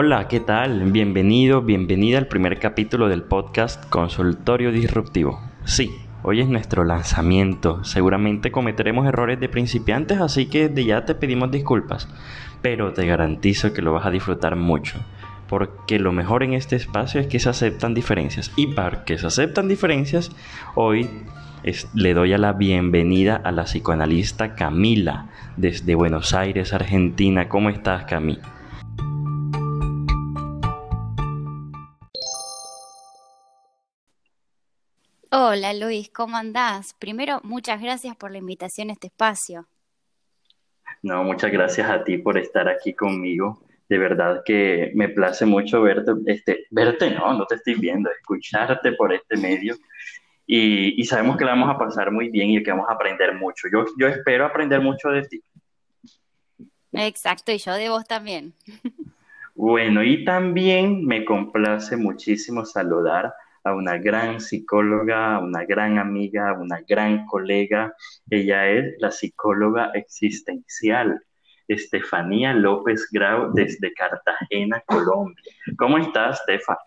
Hola, ¿qué tal? Bienvenido, bienvenida al primer capítulo del podcast Consultorio Disruptivo. Sí, hoy es nuestro lanzamiento. Seguramente cometeremos errores de principiantes, así que de ya te pedimos disculpas. Pero te garantizo que lo vas a disfrutar mucho. Porque lo mejor en este espacio es que se aceptan diferencias. Y para que se aceptan diferencias, hoy le doy a la bienvenida a la psicoanalista Camila desde Buenos Aires, Argentina. ¿Cómo estás, Camila? Hola Luis, ¿cómo andás? Primero, muchas gracias por la invitación a este espacio. No, muchas gracias a ti por estar aquí conmigo. De verdad que me place mucho verte, este, verte no, no te estoy viendo, escucharte por este medio. Y, sabemos que la vamos a pasar muy bien y que vamos a aprender mucho. Yo, yo espero aprender mucho de ti. Exacto, y yo de vos también. Bueno, y también me complace muchísimo saludar una gran psicóloga, una gran amiga, una gran colega. Ella es la psicóloga existencial, Estefanía López Grau, desde Cartagena, Colombia. ¿Cómo estás, Estefa?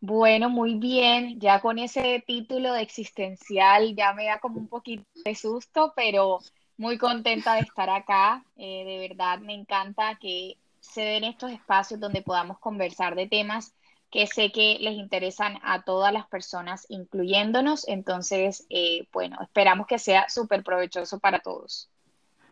Bueno, muy bien. Ya con ese título de existencial ya me da como un poquito de susto, pero muy contenta de estar acá. Eh, de verdad, me encanta que se den estos espacios donde podamos conversar de temas que sé que les interesan a todas las personas, incluyéndonos. Entonces, eh, bueno, esperamos que sea súper provechoso para todos.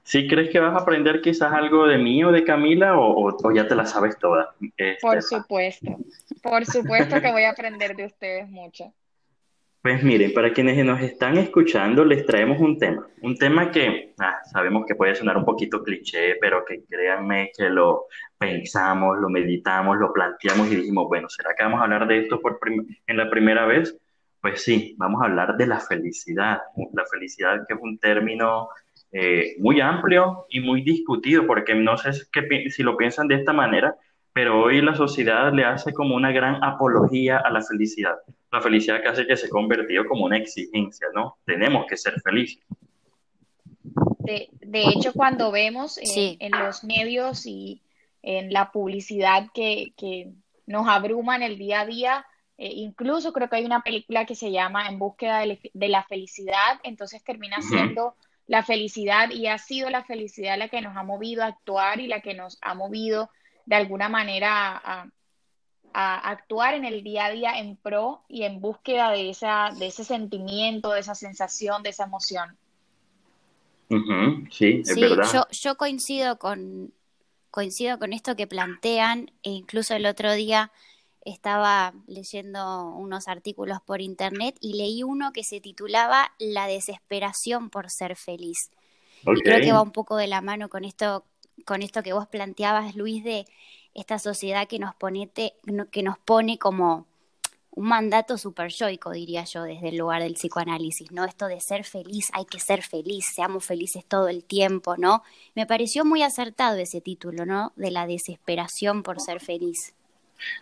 ¿Sí crees que vas a aprender quizás algo de mí o de Camila o, ya te la sabes toda? Por supuesto, por supuesto que voy a aprender de ustedes mucho. Pues miren, para quienes nos están escuchando, les traemos un tema. Un tema que ah, sabemos que puede sonar un poquito cliché, pero que créanme que lo pensamos, lo meditamos, lo planteamos y dijimos, bueno, ¿será que vamos a hablar de esto por en la primera vez? Pues sí, vamos a hablar de la felicidad. La felicidad que es un término eh, muy amplio y muy discutido, porque no sé si lo piensan de esta manera, pero hoy la sociedad le hace como una gran apología a la felicidad. La felicidad casi que se ha convertido como una exigencia, ¿no? Tenemos que ser felices. De, hecho, cuando vemos en, los medios y en la publicidad que, que nos abruman el día a día, eh, incluso creo que hay una película que se llama En búsqueda de, la felicidad, entonces termina siendo la felicidad y ha sido la felicidad la que nos ha movido a actuar y la que nos ha movido de alguna manera a, actuar en el día a día en pro y en búsqueda de, esa, de ese sentimiento, de esa sensación, de esa emoción. Sí, es verdad. Yo, yo coincido con, coincido con esto que plantean, e incluso el otro día estaba leyendo unos artículos por internet y leí uno que se titulaba La desesperación por ser feliz. Y creo que va un poco de la mano con esto con esto que vos planteabas, Luis, de esta sociedad que nos pone, que nos pone como un mandato super yoico, diría yo, desde el lugar del psicoanálisis, ¿no? Esto de ser feliz, hay que ser feliz, seamos felices todo el tiempo, ¿no? Me pareció muy acertado ese título, ¿no? De la desesperación por ser feliz.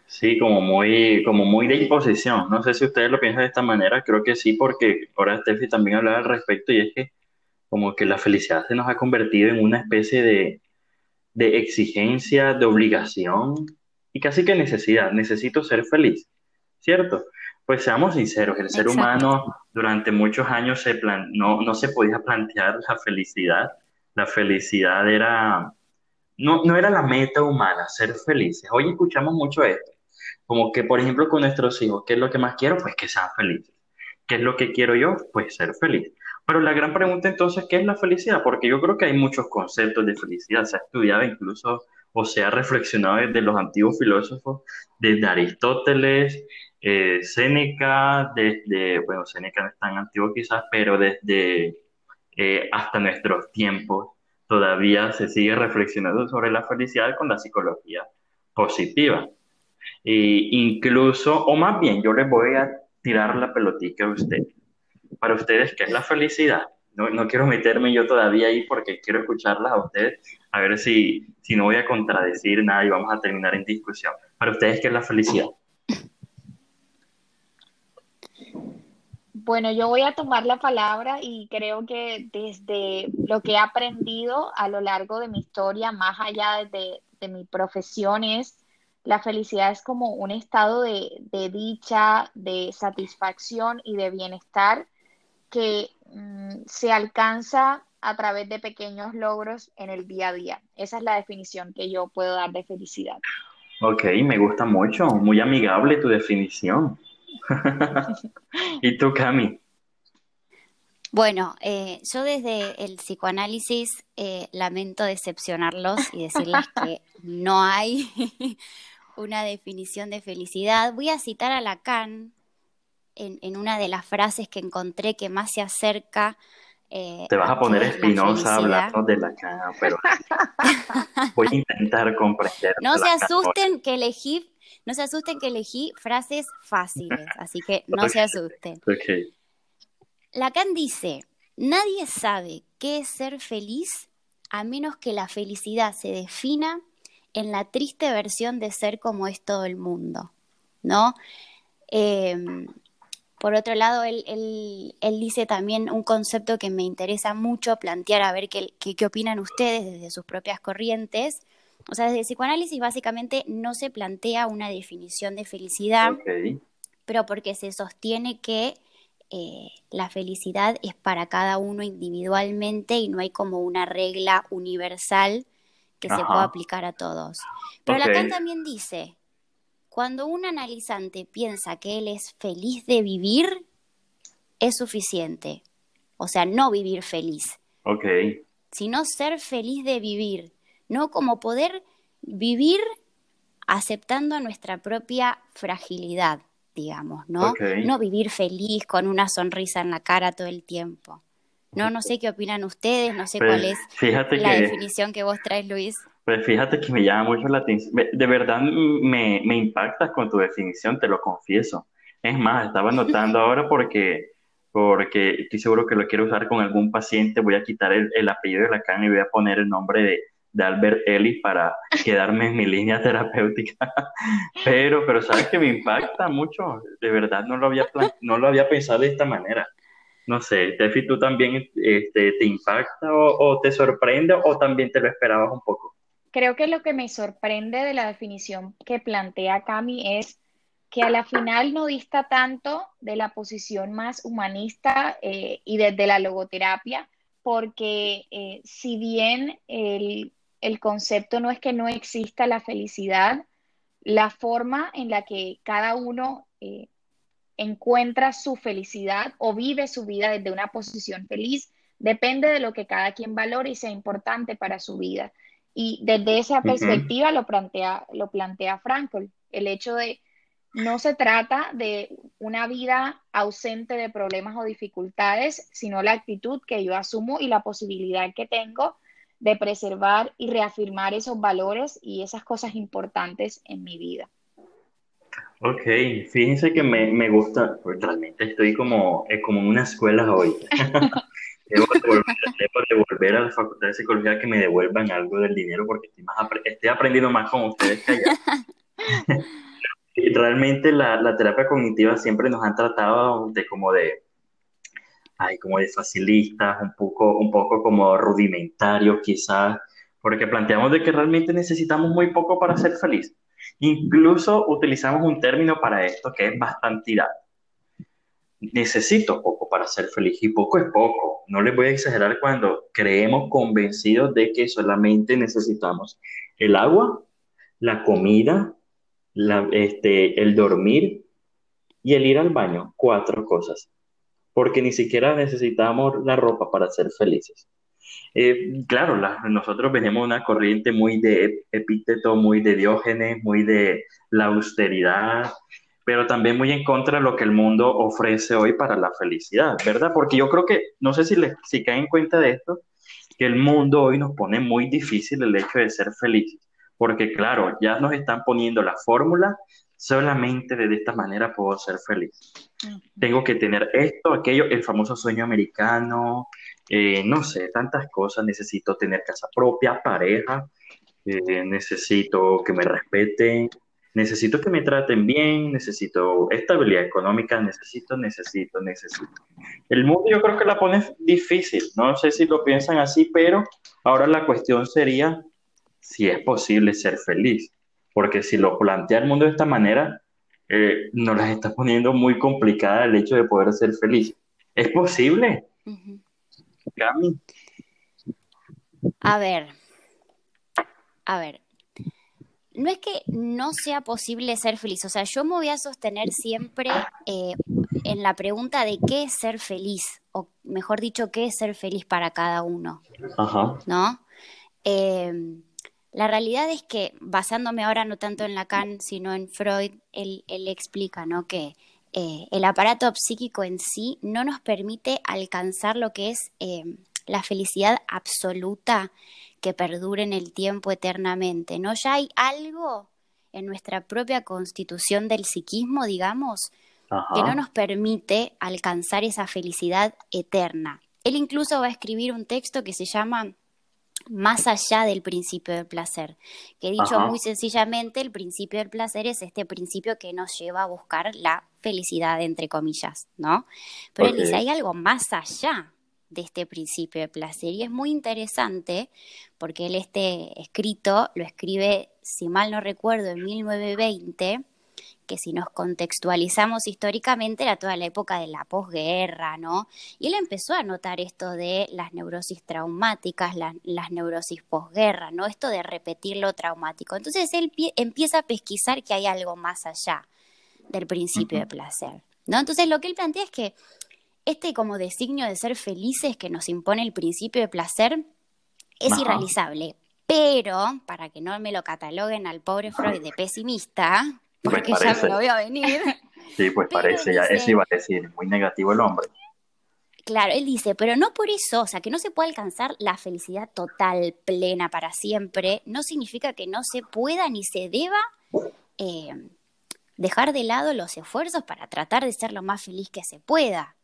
Sí, como muy, como muy de imposición. No sé si ustedes lo piensan de esta manera, creo que sí, porque ahora Steffi también hablaba al respecto y es que como que la felicidad se nos ha convertido en una especie de, de exigencia, de obligación y casi que necesidad. Necesito ser feliz, ¿cierto? Pues seamos sinceros, el ser humano durante muchos años se plan no, no se podía plantear la felicidad. La felicidad era, no, no era la meta humana, ser felices. Hoy escuchamos mucho esto, como que, por ejemplo, con nuestros hijos, ¿qué es lo que más quiero? Pues que sean felices. ¿Qué es lo que quiero yo? Pues ser feliz. Pero la gran pregunta entonces, ¿qué es la felicidad? Porque yo creo que hay muchos conceptos de felicidad, se ha estudiado incluso o se ha reflexionado desde los antiguos filósofos, desde Aristóteles, eh, Séneca, desde, bueno, Séneca no es tan antiguo quizás, pero desde eh, hasta nuestros tiempos todavía se sigue reflexionando sobre la felicidad con la psicología positiva. E incluso, o más bien, yo les voy a tirar la pelotita a ustedes para ustedes qué es la felicidad. No, no, quiero meterme yo todavía ahí porque quiero escucharlas a ustedes, a ver si, si no voy a contradecir nada y vamos a terminar en discusión. Para ustedes, ¿qué es la felicidad? Bueno, yo voy a tomar la palabra y creo que desde lo que he aprendido a lo largo de mi historia, más allá de, de mi profesión, es la felicidad es como un estado de, dicha, de satisfacción y de bienestar que mm, se alcanza a través de pequeños logros en el día a día. Esa es la definición que yo puedo dar de felicidad. Ok, me gusta mucho, muy amigable tu definición. ¿Y tú, Cami? Bueno, eh, yo desde el psicoanálisis eh, lamento decepcionarlos y decirles que no hay una definición de felicidad. Voy a citar a Lacan en, en una de las frases que encontré que más se acerca. Eh, Te vas a poner espinosa hablando de Lacan, pero voy a intentar comprender. No se asusten que elegí, no se asusten que elegí frases fáciles, así que no se asusten. Okay. Lacan dice, nadie sabe qué es ser feliz a menos que la felicidad se defina en la triste versión de ser como es todo el mundo, ¿no? Em, por otro lado, él, dice también un concepto que me interesa mucho plantear, a ver qué, qué, opinan ustedes desde sus propias corrientes. O sea, desde el psicoanálisis básicamente no se plantea una definición de felicidad, pero porque se sostiene que eh, la felicidad es para cada uno individualmente y no hay como una regla universal que se pueda aplicar a todos. Pero Lacan también dice, cuando un analizante piensa que él es feliz de vivir, es suficiente. O sea, no vivir feliz. Ok. Sino ser feliz de vivir. No como poder vivir aceptando nuestra propia fragilidad, digamos, ¿no? No vivir feliz con una sonrisa en la cara todo el tiempo. No, no sé qué opinan ustedes, no sé cuál pues, es la definición que vos traes, Luis. Pues fíjate que me llama mucho la atención. De verdad me, me impactas con tu definición, te lo confieso. Es más, estaba notando ahora porque, porque estoy seguro que lo quiero usar con algún paciente. Voy a quitar el, el apellido de la cana y voy a poner el nombre de, de Albert Ellis para quedarme en mi línea terapéutica. pero, pero sabes que me impacta mucho. De verdad no lo había, no lo había pensado de esta manera. No sé, Tefi, ¿tú también este, te impacta o, te sorprende o también te lo esperabas un poco? Creo que lo que me sorprende de la definición que plantea Cami es que a la final no dista tanto de la posición más humanista eh, y desde la logoterapia, porque eh, si bien el, concepto no es que no exista la felicidad, la forma en la que cada uno eh, encuentra su felicidad o vive su vida desde una posición feliz. Depende de lo que cada quien valore y sea importante para su vida. Y desde esa perspectiva lo, plantea, lo plantea Frankl, el hecho de no se trata de una vida ausente de problemas o dificultades, sino la actitud que yo asumo y la posibilidad que tengo de preservar y reafirmar esos valores y esas cosas importantes en mi vida. Ok, fíjense que me, me gusta, realmente estoy como, eh, como en una escuela hoy. debo, devolver, a la Facultad de Psicología que me devuelvan algo del dinero porque estoy, más estoy aprendiendo más con ustedes que allá. realmente la, la, terapia cognitiva siempre nos han tratado de como de, ay, como de facilistas, un poco, un poco como rudimentarios quizás, porque planteamos de que realmente necesitamos muy poco para ser felices. Incluso utilizamos un término para esto que es bastantidad. Necesito poco para ser feliz y poco es poco. No les voy a exagerar cuando creemos convencidos de que solamente necesitamos el agua, la comida, este, el dormir y el ir al baño. Cuatro cosas. Porque ni siquiera necesitamos la ropa para ser felices. Eh, claro, nosotros venimos una corriente muy de epíteto, muy de diógenes, muy de la austeridad, pero también muy en contra de lo que el mundo ofrece hoy para la felicidad, ¿verdad? Porque yo creo que, no sé si, le, si caen en cuenta de esto, que el mundo hoy nos pone muy difícil el hecho de ser felices, porque claro, ya nos están poniendo la fórmula, solamente de esta manera puedo ser feliz. Tengo que tener esto, aquello, el famoso sueño americano, eh, no sé, tantas cosas, necesito tener casa propia, pareja, eh, necesito que me respeten, necesito que me traten bien, necesito estabilidad económica, necesito, necesito, necesito. El mundo yo creo que la pone difícil, no sé si lo piensan así, pero ahora la cuestión sería si es posible ser feliz, porque si lo plantea el mundo de esta manera, eh, nos las está poniendo muy complicada el hecho de poder ser feliz. ¿Es posible? A ver, a ver, no es que no sea posible ser feliz, o sea, yo me voy a sostener siempre eh, en la pregunta de qué es ser feliz, o mejor dicho, qué es ser feliz para cada uno. Ajá. ¿No? Eh, la realidad es que, basándome ahora no tanto en Lacan, sino en Freud, él, explica ¿no? que eh, el aparato psíquico en sí no nos permite alcanzar lo que es la felicidad absoluta que perdure en el tiempo eternamente, ¿no? Ya hay algo en nuestra propia constitución del psiquismo, digamos, que no nos permite alcanzar esa felicidad eterna. Él incluso va a escribir un texto que se llama Más allá del principio del placer, que dicho muy sencillamente, el principio del placer es este principio que nos lleva a buscar la felicidad, entre comillas, ¿no? Pero él dice, hay algo más allá de este principio de placer. Y es muy interesante porque él este escrito lo escribe, si mal no recuerdo, en 1920, que si nos contextualizamos históricamente era toda la época de la posguerra, ¿no? Y él empezó a notar esto de las neurosis traumáticas, las neurosis posguerra, ¿no? Esto de repetir lo traumático. Entonces él empieza a pesquisar que hay algo más allá del principio de placer, ¿no? Entonces lo que él plantea es que este como designio de ser felices que nos impone el principio de placer es irrealizable. Pero, para que no me lo cataloguen al pobre Freud de pesimista, pues porque ya me lo a venir. Sí, pues parece, ya eso iba a decir, muy negativo el hombre. Claro, él dice, pero no por eso, o sea, que no se pueda alcanzar la felicidad total, plena para siempre, no significa que no se pueda ni se deba eh, dejar de lado los esfuerzos para tratar de ser lo más feliz que se pueda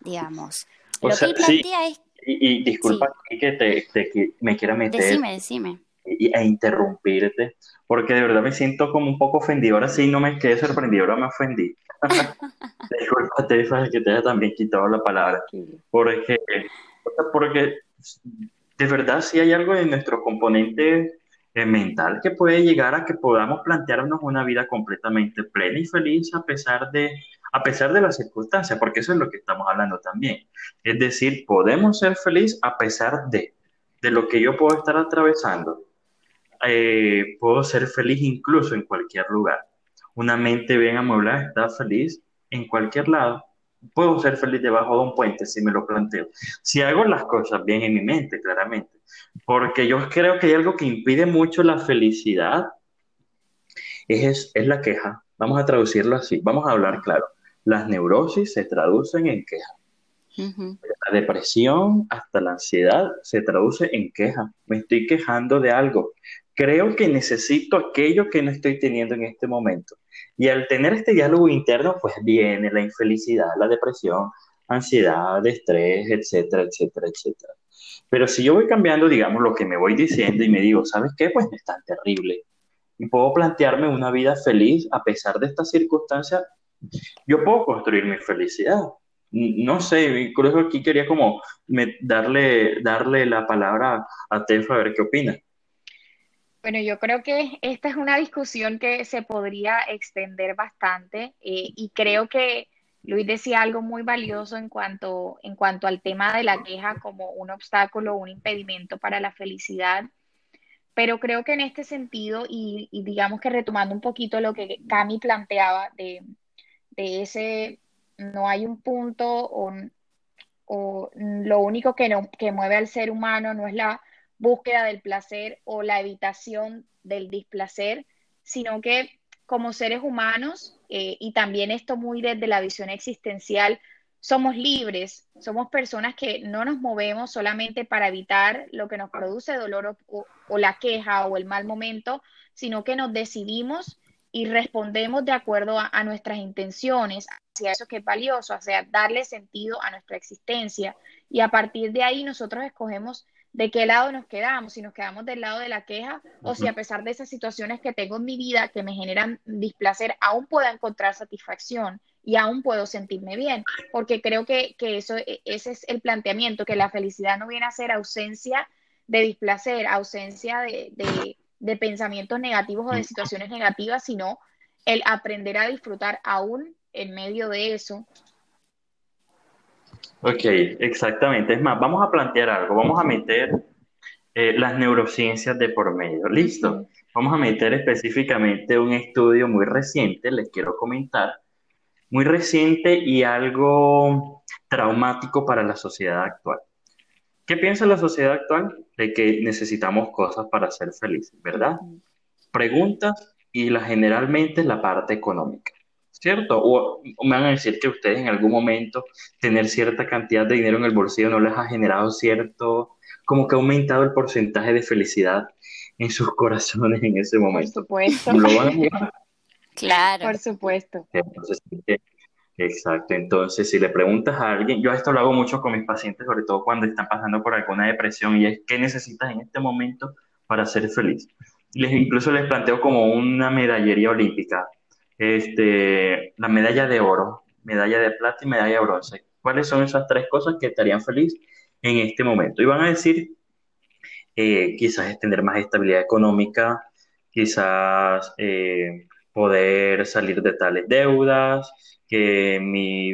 digamos. lo que él plantea es... Y, disculpa que te, me quiera meter... Decime, decime. Y, e interrumpirte, porque de verdad me siento como un poco ofendido. Ahora sí no me quedé sorprendido, ahora me ofendí. disculpa, Tefa, que te haya también quitado la palabra. Porque, porque de verdad sí hay algo en nuestro componente eh, mental que puede llegar a que podamos plantearnos una vida completamente plena y feliz a pesar de a pesar de las circunstancias, porque eso es lo que estamos hablando también. Es decir, podemos ser felices a pesar de, de lo que yo puedo estar atravesando. Eh, puedo ser feliz incluso en cualquier lugar. Una mente bien amueblada está feliz en cualquier lado. Puedo ser feliz debajo de un puente si me lo planteo. Si hago las cosas bien en mi mente, claramente. Porque yo creo que hay algo que impide mucho la felicidad, es, es la queja. Vamos a traducirlo así, vamos a hablar claro. Las neurosis se traducen en queja. La depresión hasta la ansiedad se traduce en queja. Me estoy quejando de algo. Creo que necesito aquello que no estoy teniendo en este momento. Y al tener este diálogo interno, pues viene la infelicidad, la depresión, ansiedad, estrés, etcétera, etcétera, etcétera. Pero si yo voy cambiando, digamos, lo que me voy diciendo y me digo, ¿sabes qué? Pues no es tan terrible. Y puedo plantearme una vida feliz a pesar de estas circunstancias yo puedo construir mi felicidad. No sé, incluso aquí quería como darle, darle la palabra a Tefa a ver qué opina. Bueno, yo creo que esta es una discusión que se podría extender bastante eh, y creo que Luis decía algo muy valioso en cuanto, en cuanto al tema de la queja como un obstáculo, un impedimento para la felicidad. Pero creo que en este sentido, y, y digamos que retomando un poquito lo que Cami planteaba de, de ese, no hay un punto o, lo único que, no, que mueve al ser humano no es la búsqueda del placer o la evitación del displacer, sino que como seres humanos, eh, y también esto muy desde la visión existencial, somos libres, somos personas que no nos movemos solamente para evitar lo que nos produce dolor o, o la queja o el mal momento, sino que nos decidimos y respondemos de acuerdo a, nuestras intenciones, hacia eso que es valioso, hacia darle sentido a nuestra existencia. Y a partir de ahí nosotros escogemos de qué lado nos quedamos, si nos quedamos del lado de la queja o si a pesar de esas situaciones que tengo en mi vida que me generan displacer, aún puedo encontrar satisfacción y aún puedo sentirme bien, porque creo que, eso, e, ese es el planteamiento, que la felicidad no viene a ser ausencia de displacer, ausencia de, de pensamientos negativos o de situaciones negativas, sino el aprender a disfrutar aún en medio de eso. Ok, exactamente. Es más, vamos a plantear algo, vamos a meter eh, las neurociencias de por medio. ¿Listo? Vamos a meter específicamente un estudio muy reciente, les quiero comentar, muy reciente y algo traumático para la sociedad actual. ¿Qué piensa la sociedad actual? De que necesitamos cosas para ser felices, ¿verdad? Preguntas y la, generalmente la parte económica, ¿cierto? O, me van a decir que ustedes en algún momento tener cierta cantidad de dinero en el bolsillo no les ha generado cierto, como que ha aumentado el porcentaje de felicidad en sus corazones en ese momento. Por supuesto. ¿Lo van a Claro. Por supuesto. Entonces, Exacto, entonces si le preguntas a alguien, yo esto lo hago mucho con mis pacientes, sobre todo cuando están pasando por alguna depresión y es qué necesitas en este momento para ser feliz. Les, incluso les planteo como una medallería olímpica, este, la medalla de oro, medalla de plata y medalla de bronce. ¿Cuáles son esas tres cosas que te harían feliz en este momento? Y van a decir, eh, quizás tener más estabilidad económica, quizás eh, poder salir de tales deudas, que mi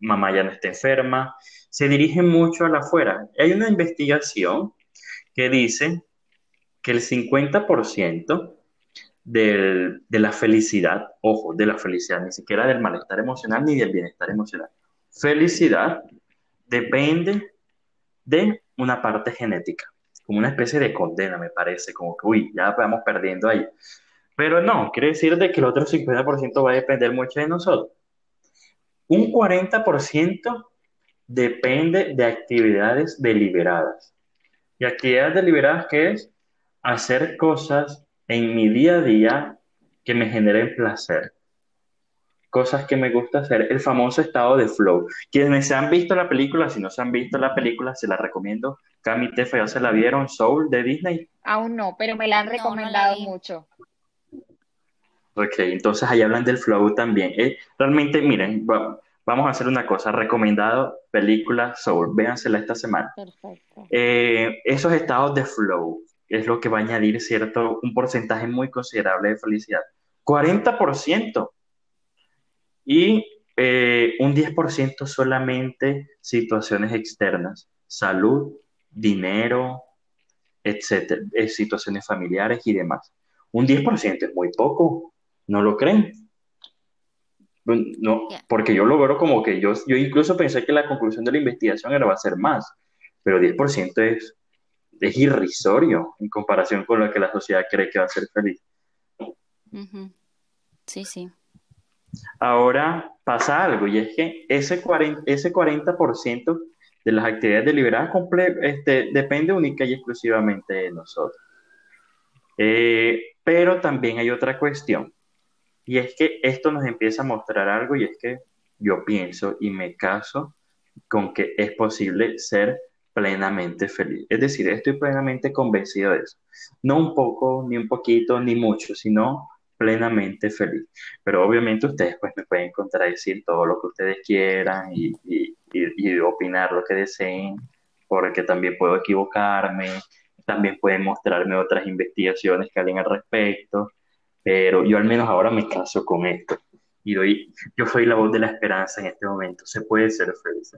mamá ya no esté enferma, se dirigen mucho a la afuera. Hay una investigación que dice que el 50% de la felicidad, ojo, de la felicidad, ni siquiera del malestar emocional ni del bienestar emocional, felicidad depende de una parte genética, como una especie de condena, me parece, como que, uy, ya vamos perdiendo ahí. Pero no, quiere decir de que el otro 50% va a depender mucho de nosotros. Un 40% depende de actividades deliberadas. ¿Y actividades deliberadas qué es? Hacer cosas en mi día a día que me generen placer. Cosas que me gusta hacer. El famoso estado de flow. Quienes se han visto la película, si no se han visto la película, se la recomiendo. Cami Tefa, ¿ya se la vieron? Soul de Disney. Aún no, pero me la han recomendado mucho. Ok, entonces ahí hablan del flow también. Eh, realmente, miren, vamos a hacer una cosa. Recomendado película Soul. Véansela esta semana. Perfecto. Eh, esos estados de flow es lo que va a añadir cierto, un porcentaje muy considerable de felicidad. 40%. Y eh, un 10% solamente situaciones externas. Salud, dinero, etcétera, situaciones familiares y demás. Un 10% es muy poco. ¿No lo creen? No, porque yo lo veo como que yo, yo incluso pensé que la conclusión de la investigación era va a ser más, pero 10% es, es irrisorio en comparación con lo que la sociedad cree que va a ser feliz. Sí, sí. Ahora pasa algo y es que ese 40%, ese 40 de las actividades deliberadas este, depende única y exclusivamente de nosotros. Eh, pero también hay otra cuestión y es que esto nos empieza a mostrar algo y es que yo pienso y me caso con que es posible ser plenamente feliz. Es decir, estoy plenamente convencido de eso. No un poco, ni un poquito, ni mucho, sino plenamente feliz. Pero obviamente ustedes pues me pueden contradecir todo lo que ustedes quieran y, y, opinar lo que deseen, porque también puedo equivocarme, también pueden mostrarme otras investigaciones que hablen al respecto pero yo al menos ahora me caso con esto y doy, yo soy la voz de la esperanza en este momento, se puede ser feliz.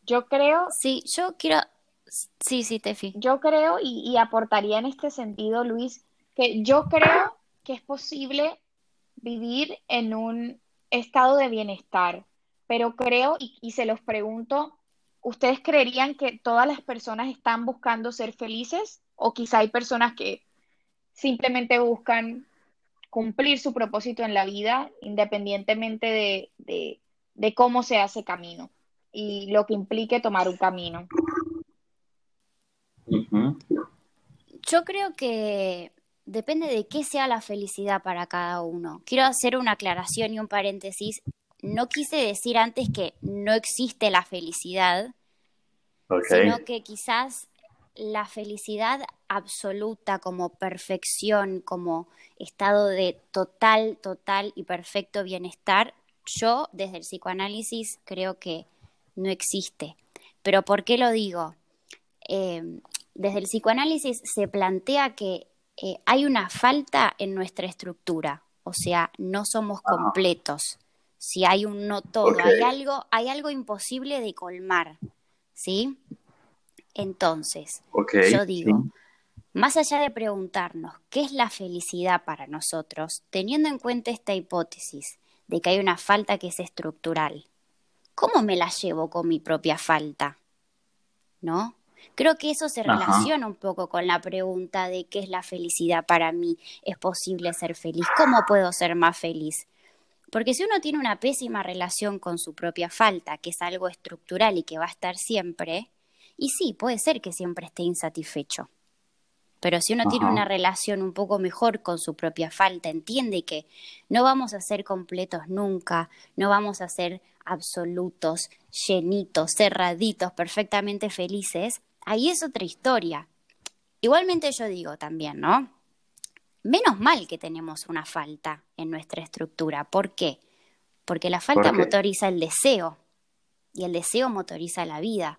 Yo creo... Sí, yo quiero... Sí, sí, Tefi. Yo creo y, aportaría en este sentido, Luis, que yo creo que es posible vivir en un estado de bienestar, pero creo, y, y, se los pregunto, ¿ustedes creerían que todas las personas están buscando ser felices? ¿O quizá hay personas que simplemente buscan cumplir su propósito en la vida independientemente de, cómo se hace camino y lo que implique tomar un camino. Yo creo que depende de qué sea la felicidad para cada uno. Quiero hacer una aclaración y un paréntesis. No quise decir antes que no existe la felicidad, sino que quizás la felicidad absoluta como perfección, como estado de total, total y perfecto bienestar, yo desde el psicoanálisis creo que no existe. Pero ¿por qué lo digo? Em, desde el psicoanálisis se plantea que eh, hay una falta en nuestra estructura, o sea, no somos completos. Si hay un no todo, hay algo, hay algo imposible de colmar, ¿sí? Entonces, yo digo, más allá de preguntarnos qué es la felicidad para nosotros, teniendo en cuenta esta hipótesis de que hay una falta que es estructural, ¿cómo me la llevo con mi propia falta? ¿No? Creo que eso se relaciona un poco con la pregunta de qué es la felicidad para mí. ¿Es posible ser feliz? ¿Cómo puedo ser más feliz? Porque si uno tiene una pésima relación con su propia falta, que es algo estructural y que va a estar siempre, y sí, puede ser que siempre esté insatisfecho. Pero si uno tiene una relación un poco mejor con su propia falta, entiende que no vamos a ser completos nunca, no vamos a ser absolutos, llenitos, cerraditos, perfectamente felices, ahí es otra historia. Igualmente yo digo también, ¿no? Menos mal que tenemos una falta en nuestra estructura. ¿Por qué? Porque la falta motoriza el deseo y el deseo motoriza la vida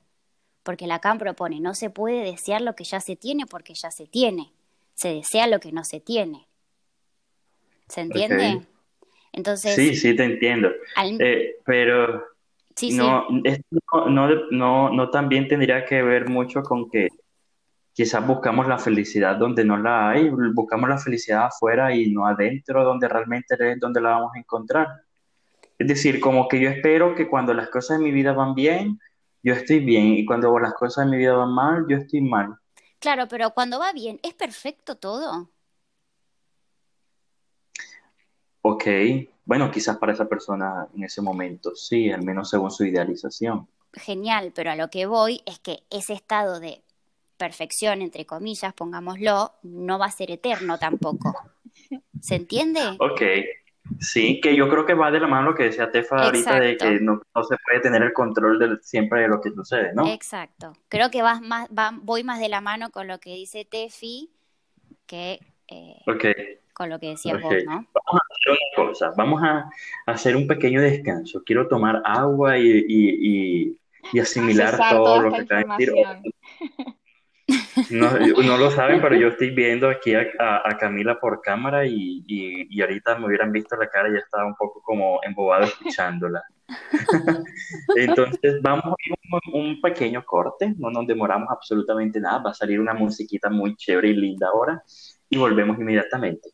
porque Lacan propone, no se puede desear lo que ya se tiene porque ya se tiene, se desea lo que no se tiene. ¿Se entiende? Entonces... Sí, sí, te entiendo. Eh, pero no, no, no, no, también tendría que ver mucho con que quizás buscamos la felicidad donde no la hay, buscamos la felicidad afuera y no adentro donde realmente es donde la vamos a encontrar. Es decir, como que yo espero que cuando las cosas en mi vida van bien, yo estoy bien y cuando las cosas en mi vida van mal, yo estoy mal. Claro, pero cuando va bien, ¿es perfecto todo? Ok, bueno, quizás para esa persona en ese momento sí, al menos según su idealización. Genial, pero a lo que voy es que ese estado de perfección, entre comillas, pongámoslo, no va a ser eterno tampoco. ¿Se entiende? Ok, Sí, que yo creo que va de la mano lo que decía Tefa ahorita de que no, se puede tener el control de, siempre de lo que sucede, ¿no? Exacto. Creo que vas más, voy más de la mano con lo que dice Tefi que eh, con lo que decía vos, ¿no? Vamos a hacer una cosa, vamos a, hacer un pequeño descanso. Quiero tomar agua y, asimilar todo lo que está a decir. No, no, lo saben, pero yo estoy viendo aquí a, Camila por cámara y, y, ahorita me hubieran visto la cara y ya estaba un poco como embobado escuchándola. Entonces vamos a ir un, un, pequeño corte, no nos demoramos absolutamente nada, va a salir una musiquita muy chévere y linda ahora y volvemos inmediatamente.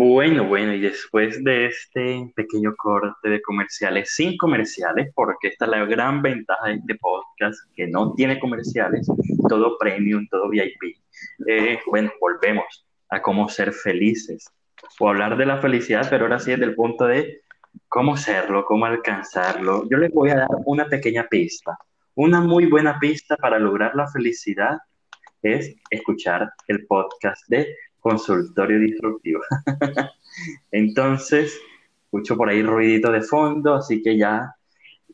Bueno, bueno, y después de este pequeño corte de comerciales, sin comerciales, porque esta es la gran ventaja de este podcast, que no tiene comerciales, todo premium, todo VIP. Eh, bueno, volvemos a cómo ser felices, o hablar de la felicidad, pero ahora sí desde el punto de cómo serlo, cómo alcanzarlo. Yo les voy a dar una pequeña pista. Una muy buena pista para lograr la felicidad es escuchar el podcast de consultorio disruptivo. Entonces, escucho por ahí ruidito de fondo, así que ya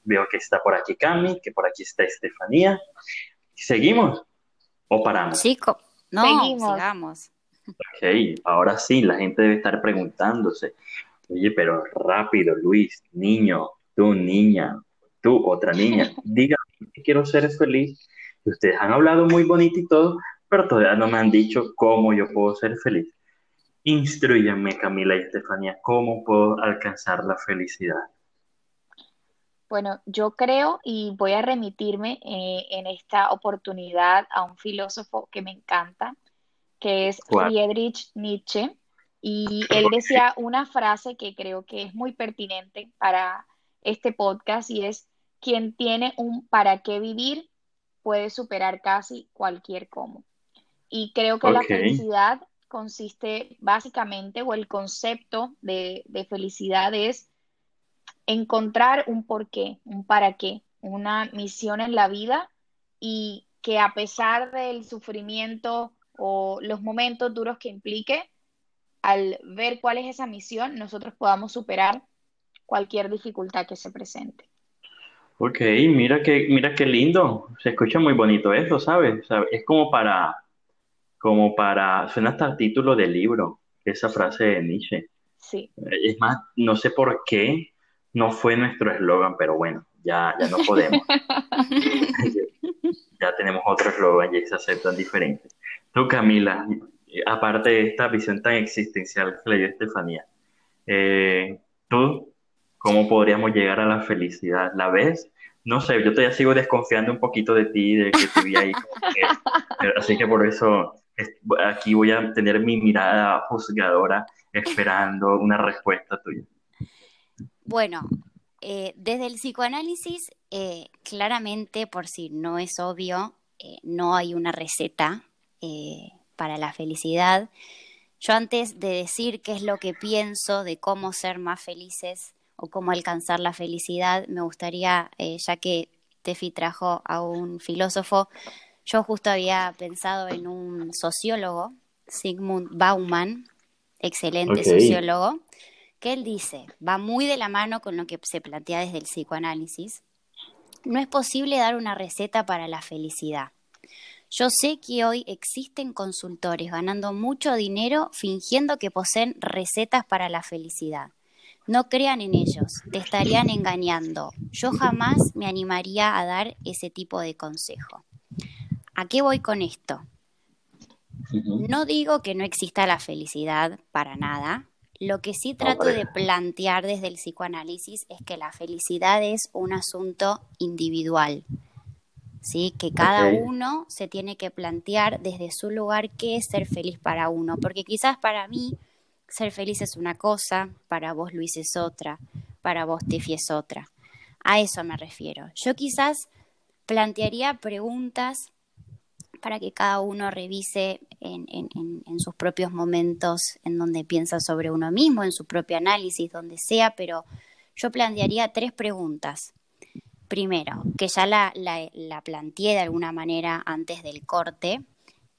veo que está por aquí Cami, que por aquí está Estefanía. ¿Seguimos o paramos? Sí, no, Seguimos. sigamos. Ok, ahora sí, la gente debe estar preguntándose, oye, pero rápido, Luis, niño, tú niña, tú otra niña, dígame que quiero ser feliz. Ustedes han hablado muy bonito y todo, pero todavía no me han dicho cómo yo puedo ser feliz. Instruyanme, Camila y Estefanía, cómo puedo alcanzar la felicidad. Bueno, yo creo y voy a remitirme eh, en esta oportunidad a un filósofo que me encanta, que es Friedrich Nietzsche, y él decía una frase que creo que es muy pertinente para este podcast y es, quien tiene un para qué vivir puede superar casi cualquier cómo. Y creo que la felicidad consiste básicamente, o el concepto de, felicidad es encontrar un porqué, un para qué, una misión en la vida y que a pesar del sufrimiento o los momentos duros que implique, al ver cuál es esa misión, nosotros podamos superar cualquier dificultad que se presente. Ok, mira que, mira qué lindo. Se escucha muy bonito eso, ¿sabes? es como para, como para, suena hasta el título del libro, esa frase de Nietzsche. Sí. Es más, no sé por qué no fue nuestro eslogan, pero bueno, ya, ya no podemos. ya tenemos otro eslogan y se aceptan diferentes. Tú, Camila, aparte de esta visión tan existencial que le dio Estefanía, eh, ¿tú cómo podríamos llegar a la felicidad? ¿La ves? No sé, yo todavía sigo desconfiando un poquito de ti, de que te vi ahí. así que por eso aquí voy a tener mi mirada juzgadora esperando una respuesta tuya. Bueno, eh, desde el psicoanálisis, eh, claramente, por si no es obvio, no hay una receta para la felicidad. Yo antes de decir qué es lo que pienso de cómo ser más felices o cómo alcanzar la felicidad, me gustaría, eh, ya que Tefi trajo a un filósofo, yo justo había pensado en un sociólogo, Sigmund Bauman, excelente sociólogo, que él dice, va muy de la mano con lo que se plantea desde el psicoanálisis, no es posible dar una receta para la felicidad. Yo sé que hoy existen consultores ganando mucho dinero fingiendo que poseen recetas para la felicidad. No crean en ellos, te estarían engañando. Yo jamás me animaría a dar ese tipo de consejo. ¿A qué voy con esto? No digo que no exista la felicidad para nada. Lo que sí trato de plantear desde el psicoanálisis es que la felicidad es un asunto individual. ¿sí? Que cada uno se tiene que plantear desde su lugar qué es ser feliz para uno, porque quizás para mí ser feliz es una cosa, para vos Luis es otra, para vos Tefi es otra. A eso me refiero. Yo quizás plantearía preguntas para que cada uno revise en, sus propios momentos en donde piensa sobre uno mismo, en su propio análisis, donde sea, pero yo plantearía tres preguntas. Primero, que ya la, la, planteé de alguna manera antes del corte,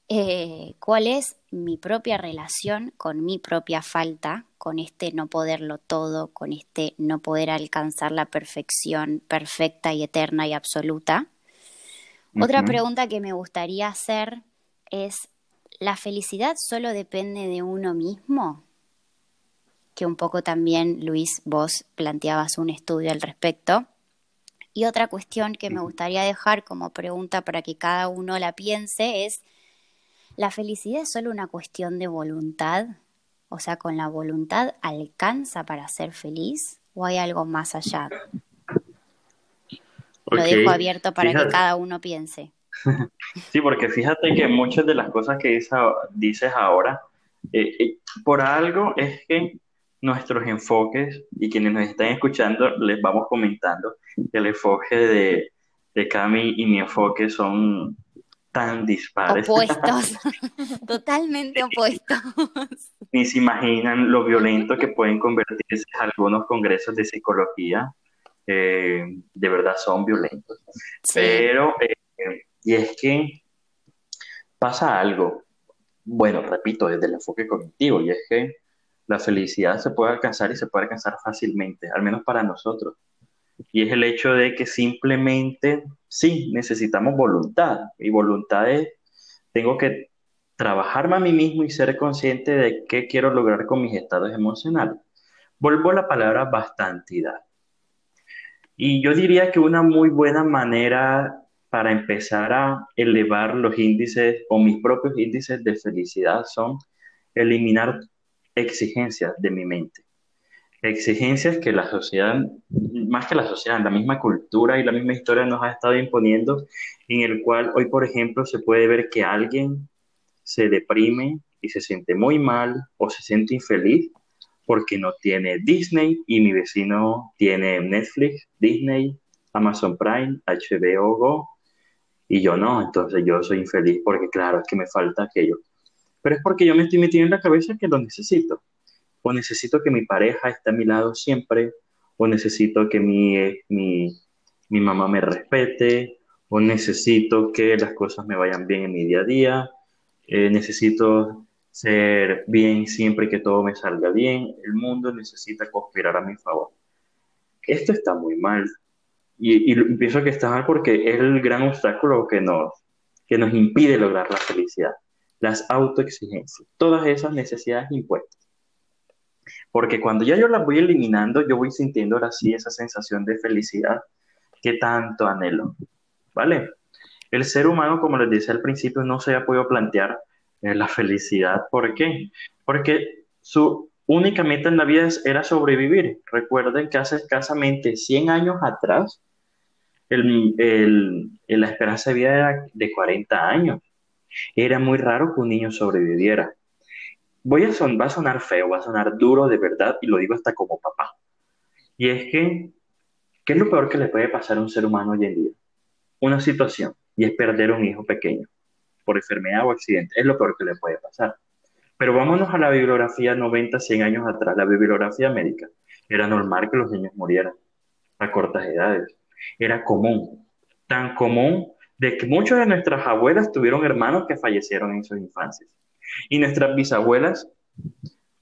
eh, cuál es mi propia relación con mi propia falta, con este no poderlo todo, con este no poder alcanzar la perfección perfecta y eterna y absoluta. Otra pregunta que me gustaría hacer es, ¿la felicidad solo depende de uno mismo? Que un poco también, Luis, vos planteabas un estudio al respecto. Y otra cuestión que me gustaría dejar como pregunta para que cada uno la piense es, ¿la felicidad es solo una cuestión de voluntad? O sea, ¿con la voluntad alcanza para ser feliz o hay algo más allá? Lo dejo abierto para que cada uno piense. Sí, porque fíjate que muchas de las cosas que dices ahora, eh, eh, por algo es que nuestros enfoques y quienes nos están escuchando les vamos comentando que el enfoque de, de Cami y mi enfoque son tan dispares. Opuestos, totalmente opuestos. Ni se imaginan lo violento que pueden convertirse algunos congresos de psicología. Eh, de verdad son violentos. Pero, eh, y es que pasa algo, bueno, repito, desde el enfoque cognitivo, y es que la felicidad se puede alcanzar y se puede alcanzar fácilmente, al menos para nosotros. Y es el hecho de que simplemente, sí, necesitamos voluntad. Y voluntad es, tengo que trabajarme a mí mismo y ser consciente de qué quiero lograr con mis estados emocionales. Vuelvo a la palabra bastantidad. Y yo diría que una muy buena manera para empezar a elevar los índices o mis propios índices de felicidad son eliminar exigencias de mi mente. Exigencias que la sociedad, más que la sociedad, la misma cultura y la misma historia nos ha estado imponiendo, en el cual hoy, por ejemplo, se puede ver que alguien se deprime y se siente muy mal o se siente infeliz porque no tiene Disney y mi vecino tiene Netflix, Disney, Amazon Prime, HBO Go y yo no, entonces yo soy infeliz porque claro, es que me falta aquello pero es porque yo me estoy metiendo en la cabeza que lo necesito. O necesito que mi pareja esté a mi lado siempre, o necesito que mi, mi, mi mamá me respete, o necesito que las cosas me vayan bien en mi día a día, eh, necesito ser bien siempre que todo me salga bien, el mundo necesita conspirar a mi favor. Esto está muy mal, y, y pienso que está mal porque es el gran obstáculo que nos, que nos impide lograr la felicidad, las autoexigencias, todas esas necesidades impuestas. Porque cuando ya yo las voy eliminando, yo voy sintiendo ahora sí esa sensación de felicidad que tanto anhelo. ¿Vale? El ser humano, como les decía al principio, no se ha podido plantear eh, la felicidad. ¿Por qué? Porque su única meta en la vida era sobrevivir. Recuerden que hace escasamente 100 años atrás, el, la esperanza de vida era de 40 años. Era muy raro que un niño sobreviviera. Voy a son, va a sonar feo, va a sonar duro de verdad, y lo digo hasta como papá. Y es que, ¿qué es lo peor que le puede pasar a un ser humano hoy en día? Una situación, y es perder un hijo pequeño, por enfermedad o accidente. Es lo peor que le puede pasar. Pero vámonos a la bibliografía 90, 100 años atrás, la bibliografía médica. Era normal que los niños murieran a cortas edades era común, tan común de que muchas de nuestras abuelas tuvieron hermanos que fallecieron en sus infancias. Y nuestras bisabuelas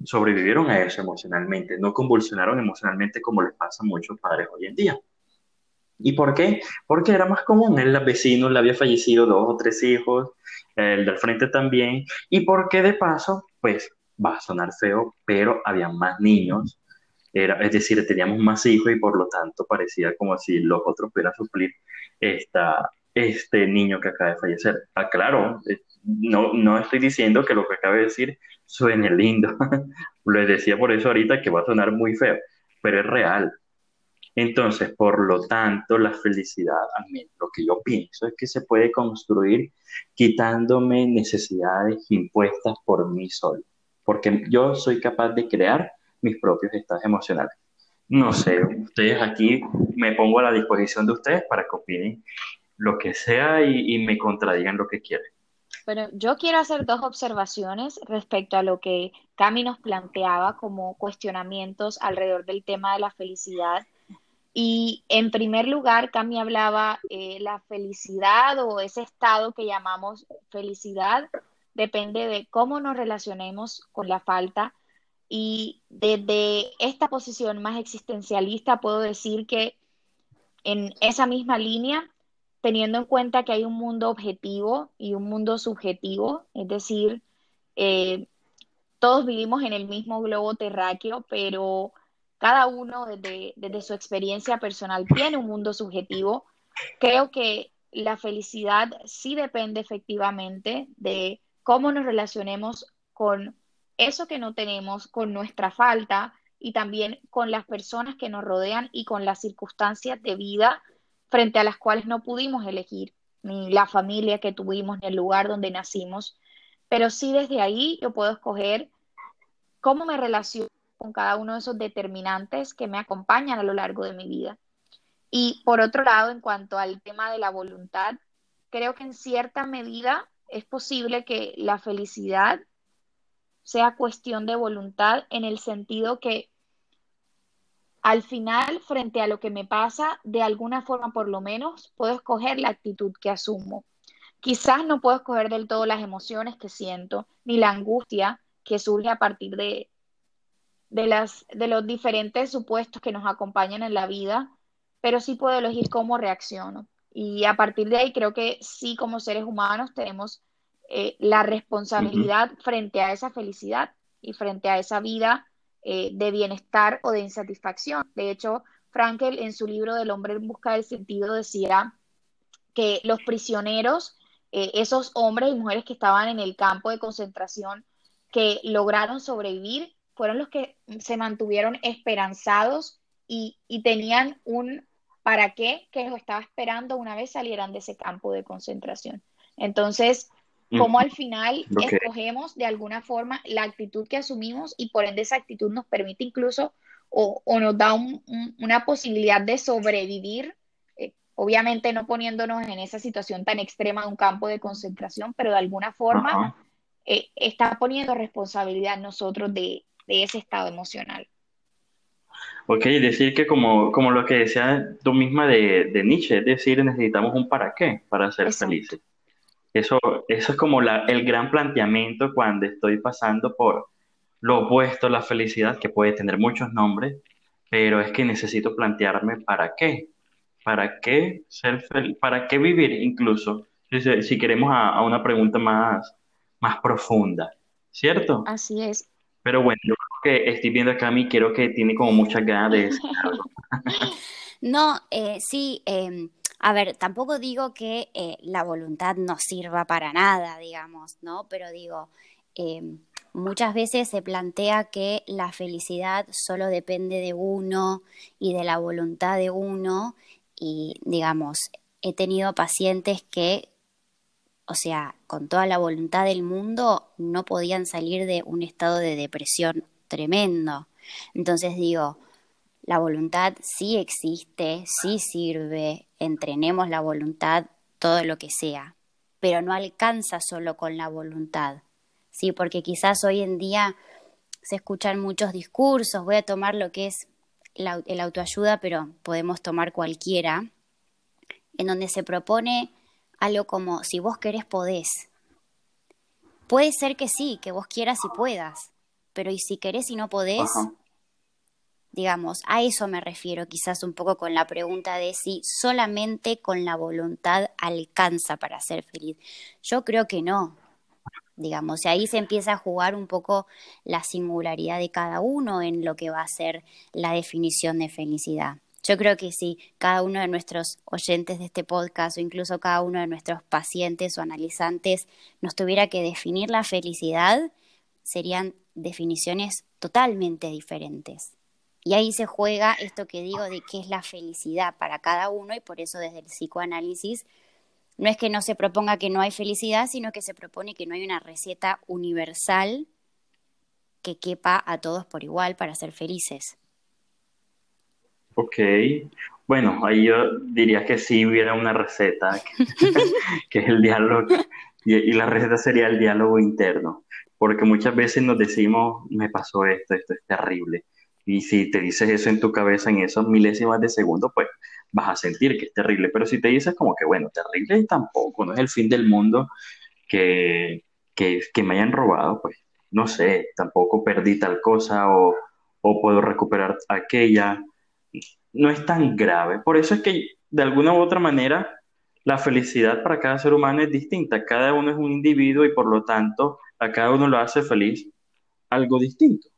sobrevivieron a eso emocionalmente, no convulsionaron emocionalmente como les pasa a muchos padres hoy en día. ¿Y por qué? Porque era más común. El vecino le había fallecido dos o tres hijos, el del frente también. Y porque de paso, pues va a sonar feo, pero había más niños es decir, teníamos más hijos y por lo tanto parecía como si los otros pudieran suplir esta, este niño que acaba de fallecer. Ah, claro, eh, no, no estoy diciendo que lo que acaba de decir suene lindo. lo decía por eso ahorita que va a sonar muy feo, pero es real. Entonces, por lo tanto, la felicidad, a mí, lo que yo pienso es que se puede construir quitándome necesidades impuestas por mí solo, porque yo soy capaz de crear mis propios estados emocionales. No sé, ustedes aquí me pongo a la disposición de ustedes para que opinen lo que sea y, me contradigan lo que quieran. Bueno, yo quiero hacer dos observaciones respecto a lo que Cami nos planteaba como cuestionamientos alrededor del tema de la felicidad. Y en primer lugar, Cami hablaba eh, la felicidad o ese estado que llamamos felicidad depende de cómo nos relacionemos con la falta. Y desde esta posición más existencialista puedo decir que en esa misma línea, teniendo en cuenta que hay un mundo objetivo y un mundo subjetivo, es decir, eh, todos vivimos en el mismo globo terráqueo, pero cada uno desde, desde su experiencia personal tiene un mundo subjetivo. Creo que la felicidad sí depende efectivamente de cómo nos relacionemos con eso que no tenemos con nuestra falta y también con las personas que nos rodean y con las circunstancias de vida frente a las cuales no pudimos elegir, ni la familia que tuvimos, ni el lugar donde nacimos. Pero sí desde ahí yo puedo escoger cómo me relaciono con cada uno de esos determinantes que me acompañan a lo largo de mi vida. Y por otro lado, en cuanto al tema de la voluntad, creo que en cierta medida es posible que la felicidad sea cuestión de voluntad en el sentido que al final, frente a lo que me pasa, de alguna forma por lo menos, puedo escoger la actitud que asumo. Quizás no puedo escoger del todo las emociones que siento, ni la angustia que surge a partir de, de, las, de los diferentes supuestos que nos acompañan en la vida, pero sí puedo elegir cómo reacciono. Y a partir de ahí creo que sí como seres humanos tenemos eh, la responsabilidad frente a esa felicidad y frente a esa vida eh, de bienestar o de insatisfacción. De hecho, Frankel en su libro del hombre en busca del sentido decía que los prisioneros, eh, esos hombres y mujeres que estaban en el campo de concentración, que lograron sobrevivir, fueron los que se mantuvieron esperanzados y, y tenían un para qué que los estaba esperando una vez salieran de ese campo de concentración. Entonces, cómo al final escogemos de alguna forma la actitud que asumimos y por ende esa actitud nos permite incluso o, nos da una posibilidad de sobrevivir, eh, obviamente no poniéndonos en esa situación tan extrema de un campo de concentración, pero de alguna forma eh, está poniendo responsabilidad nosotros de, ese estado emocional. Ok, decir que como, como lo que decía tú misma de, Nietzsche, es decir, necesitamos un para qué para ser felices. Eso, eso es como la, el gran planteamiento cuando estoy pasando por lo opuesto a la felicidad, que puede tener muchos nombres, pero es que necesito plantearme para qué. ¿Para qué ser feliz? ¿Para qué vivir incluso? Si, queremos a, una pregunta más, más profunda, ¿cierto? Así es. Pero bueno, yo creo que estoy viendo acá a mí, quiero que tiene como muchas ganas de decir algo. no, eh, sí, em, a ver, tampoco digo que eh, la voluntad no sirva para nada, digamos, ¿no? Pero digo, em, muchas veces se plantea que la felicidad solo depende de uno y de la voluntad de uno y, digamos, he tenido pacientes que, o sea, con toda la voluntad del mundo, no podían salir de un estado de depresión tremendo. Entonces digo, la voluntad sí existe, sí sirve, entrenemos la voluntad, todo lo que sea, pero no alcanza solo con la voluntad, ¿sí? Porque quizás hoy en día se escuchan muchos discursos, voy a tomar lo que es el autoayuda, pero podemos tomar cualquiera, en donde se propone algo como, si vos querés, podés. Puede ser que sí, que vos quieras y puedas, pero ¿y si querés y no podés? Digamos, a eso me refiero quizás un poco con la pregunta de si solamente con la voluntad alcanza para ser feliz. Yo creo que no. Digamos, y ahí se empieza a jugar un poco la singularidad de cada uno en lo que va a ser la definición de felicidad. Yo creo que si cada uno de nuestros oyentes de este podcast o incluso cada uno de nuestros pacientes o analizantes nos tuviera que definir la felicidad, serían definiciones totalmente diferentes. Y ahí se juega esto que digo de qué es la felicidad para cada uno y por eso desde el psicoanálisis no es que no se proponga que no hay felicidad, sino que se propone que no hay una receta universal que quepa a todos por igual para ser felices. Ok, bueno, ahí yo diría que sí hubiera una receta, que, es el diálogo, y, la receta sería el diálogo interno, porque muchas veces nos decimos, me pasó esto, esto es terrible, y si te dices eso en tu cabeza en esos milésimas de segundo, pues vas a sentir que es terrible. Pero si te dices como que, bueno, terrible tampoco, no es el fin del mundo que, que, que me hayan robado, pues no sé, tampoco perdí tal cosa o, o puedo recuperar aquella. No es tan grave. Por eso es que de alguna u otra manera la felicidad para cada ser humano es distinta. Cada uno es un individuo y por lo tanto a cada uno lo hace feliz algo distinto.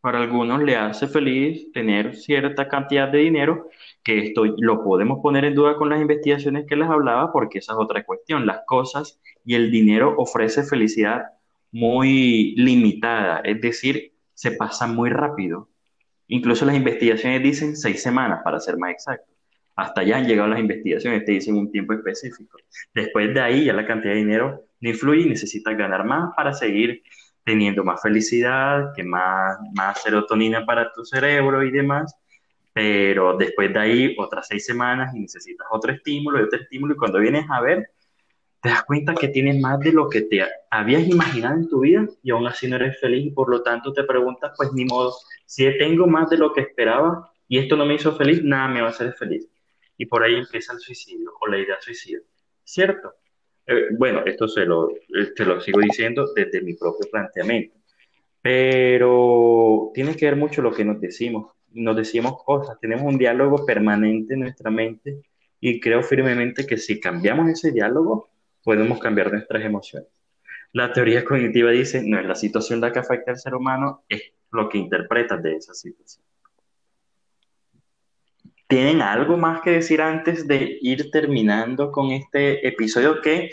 Para algunos le hace feliz tener cierta cantidad de dinero, que esto lo podemos poner en duda con las investigaciones que les hablaba, porque esa es otra cuestión. Las cosas y el dinero ofrece felicidad muy limitada, es decir, se pasa muy rápido. Incluso las investigaciones dicen seis semanas, para ser más exacto. Hasta allá han llegado las investigaciones, te dicen un tiempo específico. Después de ahí ya la cantidad de dinero no influye y necesitas ganar más para seguir teniendo más felicidad, que más, más serotonina para tu cerebro y demás, pero después de ahí otras seis semanas y necesitas otro estímulo y otro estímulo y cuando vienes a ver, te das cuenta que tienes más de lo que te habías imaginado en tu vida y aún así no eres feliz y por lo tanto te preguntas, pues ni modo, si tengo más de lo que esperaba y esto no me hizo feliz, nada me va a hacer feliz. Y por ahí empieza el suicidio o la idea suicida, ¿cierto? Eh, bueno, esto se lo, te lo sigo diciendo desde mi propio planteamiento, pero tiene que ver mucho lo que nos decimos. Nos decimos cosas, tenemos un diálogo permanente en nuestra mente y creo firmemente que si cambiamos ese diálogo, podemos cambiar nuestras emociones. La teoría cognitiva dice, no es la situación la que afecta al ser humano, es lo que interpretas de esa situación. ¿Tienen algo más que decir antes de ir terminando con este episodio que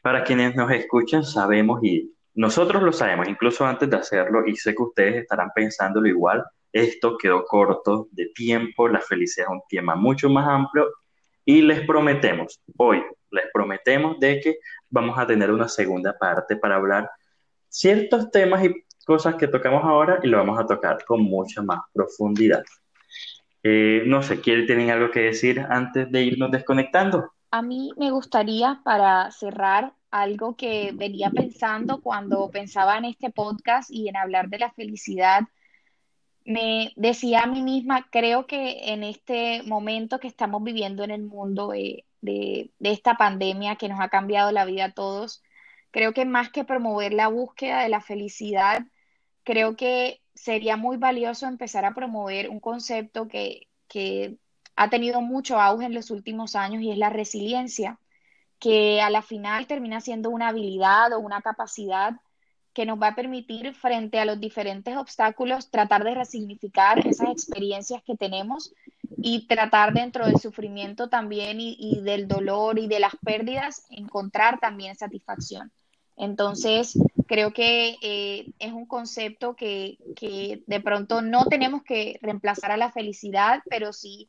para quienes nos escuchan sabemos y nosotros lo sabemos, incluso antes de hacerlo, y sé que ustedes estarán pensándolo igual, esto quedó corto de tiempo, la felicidad es un tema mucho más amplio y les prometemos, hoy les prometemos de que vamos a tener una segunda parte para hablar ciertos temas y cosas que tocamos ahora y lo vamos a tocar con mucha más profundidad. Eh, no sé, ¿tienen algo que decir antes de irnos desconectando? A mí me gustaría, para cerrar, algo que venía pensando cuando pensaba en este podcast y en hablar de la felicidad. Me decía a mí misma, creo que en este momento que estamos viviendo en el mundo de, de esta pandemia que nos ha cambiado la vida a todos, creo que más que promover la búsqueda de la felicidad, creo que sería muy valioso empezar a promover un concepto que, ha tenido mucho auge en los últimos años y es la resiliencia, que a la final termina siendo una habilidad o una capacidad que nos va a permitir frente a los diferentes obstáculos tratar de resignificar esas experiencias que tenemos y tratar dentro del sufrimiento también y, del dolor y de las pérdidas encontrar también satisfacción. Entonces, creo que eh, es un concepto que, de pronto no tenemos que reemplazar a la felicidad, pero sí,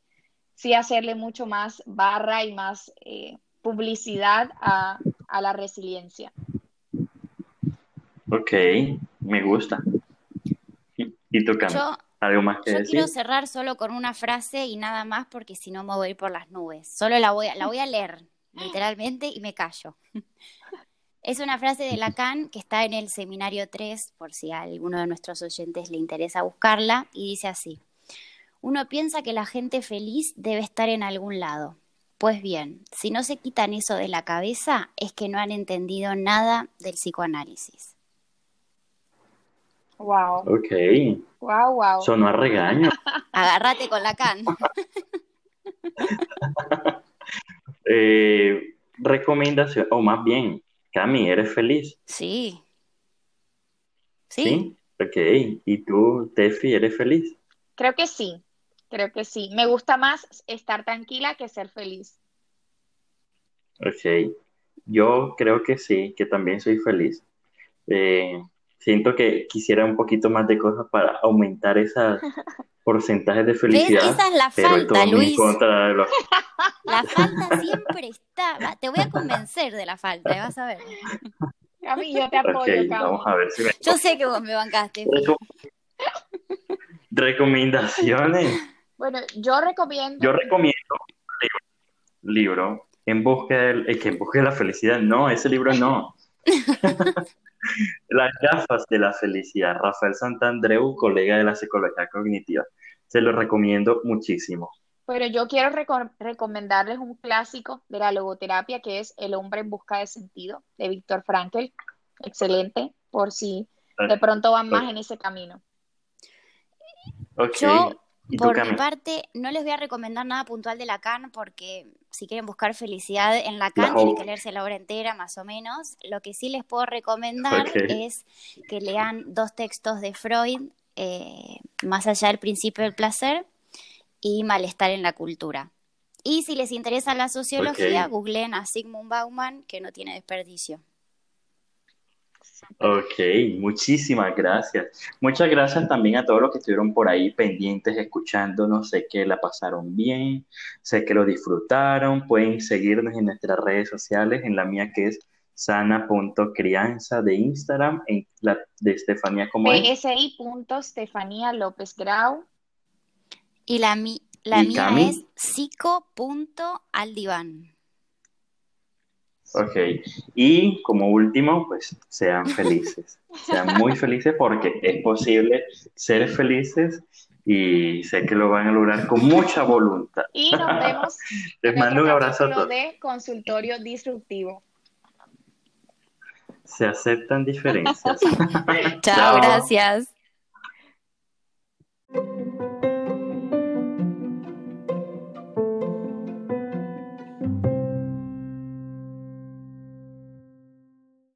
sí hacerle mucho más barra y más eh, publicidad a, a la resiliencia. Ok, me gusta. ¿Y tú, Cam? ¿Algo más que yo quiero cerrar solo con una frase y nada más porque si no me voy a ir por las nubes. Solo la voy a, la voy a leer, literalmente, y me callo. Es una frase de Lacan que está en el seminario 3, por si a alguno de nuestros oyentes le interesa buscarla, y dice así. Uno piensa que la gente feliz debe estar en algún lado. Pues bien, si no se quitan eso de la cabeza, es que no han entendido nada del psicoanálisis. Wow. Ok. Wow, wow. Sonó a regaño. Agárrate con la can. eh, recomendación, o más bien, Cami, ¿eres feliz? Sí. sí. Sí. Ok. ¿Y tú, Tefi, eres feliz? Creo que sí. Creo que sí. Me gusta más estar tranquila que ser feliz. Ok. Yo creo que sí, que también soy feliz. Eh, siento que quisiera un poquito más de cosas para aumentar esos porcentajes de felicidad. Esa es la falta, Luis. La falta siempre está. Te voy a convencer de la falta, vas a ver. A mí yo te apoyo, Vamos a ver si me... Yo sé que vos me bancaste. Recomendaciones. Bueno, yo recomiendo. Yo recomiendo un libro, En busca de, que en busca de la felicidad. No, ese libro no. Las gafas de la felicidad. Rafael Santandreu, colega de la psicología cognitiva. Se lo recomiendo muchísimo. Pero yo quiero recomendarles un clásico de la logoterapia que es El hombre en busca de sentido de Víctor Frankl. Excelente, por si de pronto van más en ese camino. Yo, por mi parte, no les voy a recomendar nada puntual de Lacan porque si quieren buscar felicidad en Lacan, tienen que leerse la obra entera, más o menos. Lo que sí les puedo recomendar es que lean dos textos de Freud, eh, Más allá del principio del placer y Malestar en la cultura. Y si les interesa la sociología, googleen a Sigmund Bauman, que no tiene desperdicio. Ok, muchísimas gracias. Muchas gracias también a todos los que estuvieron por ahí pendientes, escuchándonos. Sé que la pasaron bien, sé que lo disfrutaron. Pueden seguirnos en nuestras redes sociales, en la mía que es sana.crianza de Instagram, en la de Estefanía como es. PSI.Estefanía López Grau. Y la, la mía es psico.aldivan. Ok, y como último, pues sean felices, sean muy felices porque es posible ser felices y sé que lo van a lograr con mucha voluntad. Y nos vemos. Les mando un abrazo a todos. de consultorio disruptivo. Se aceptan diferencias. Chao, gracias.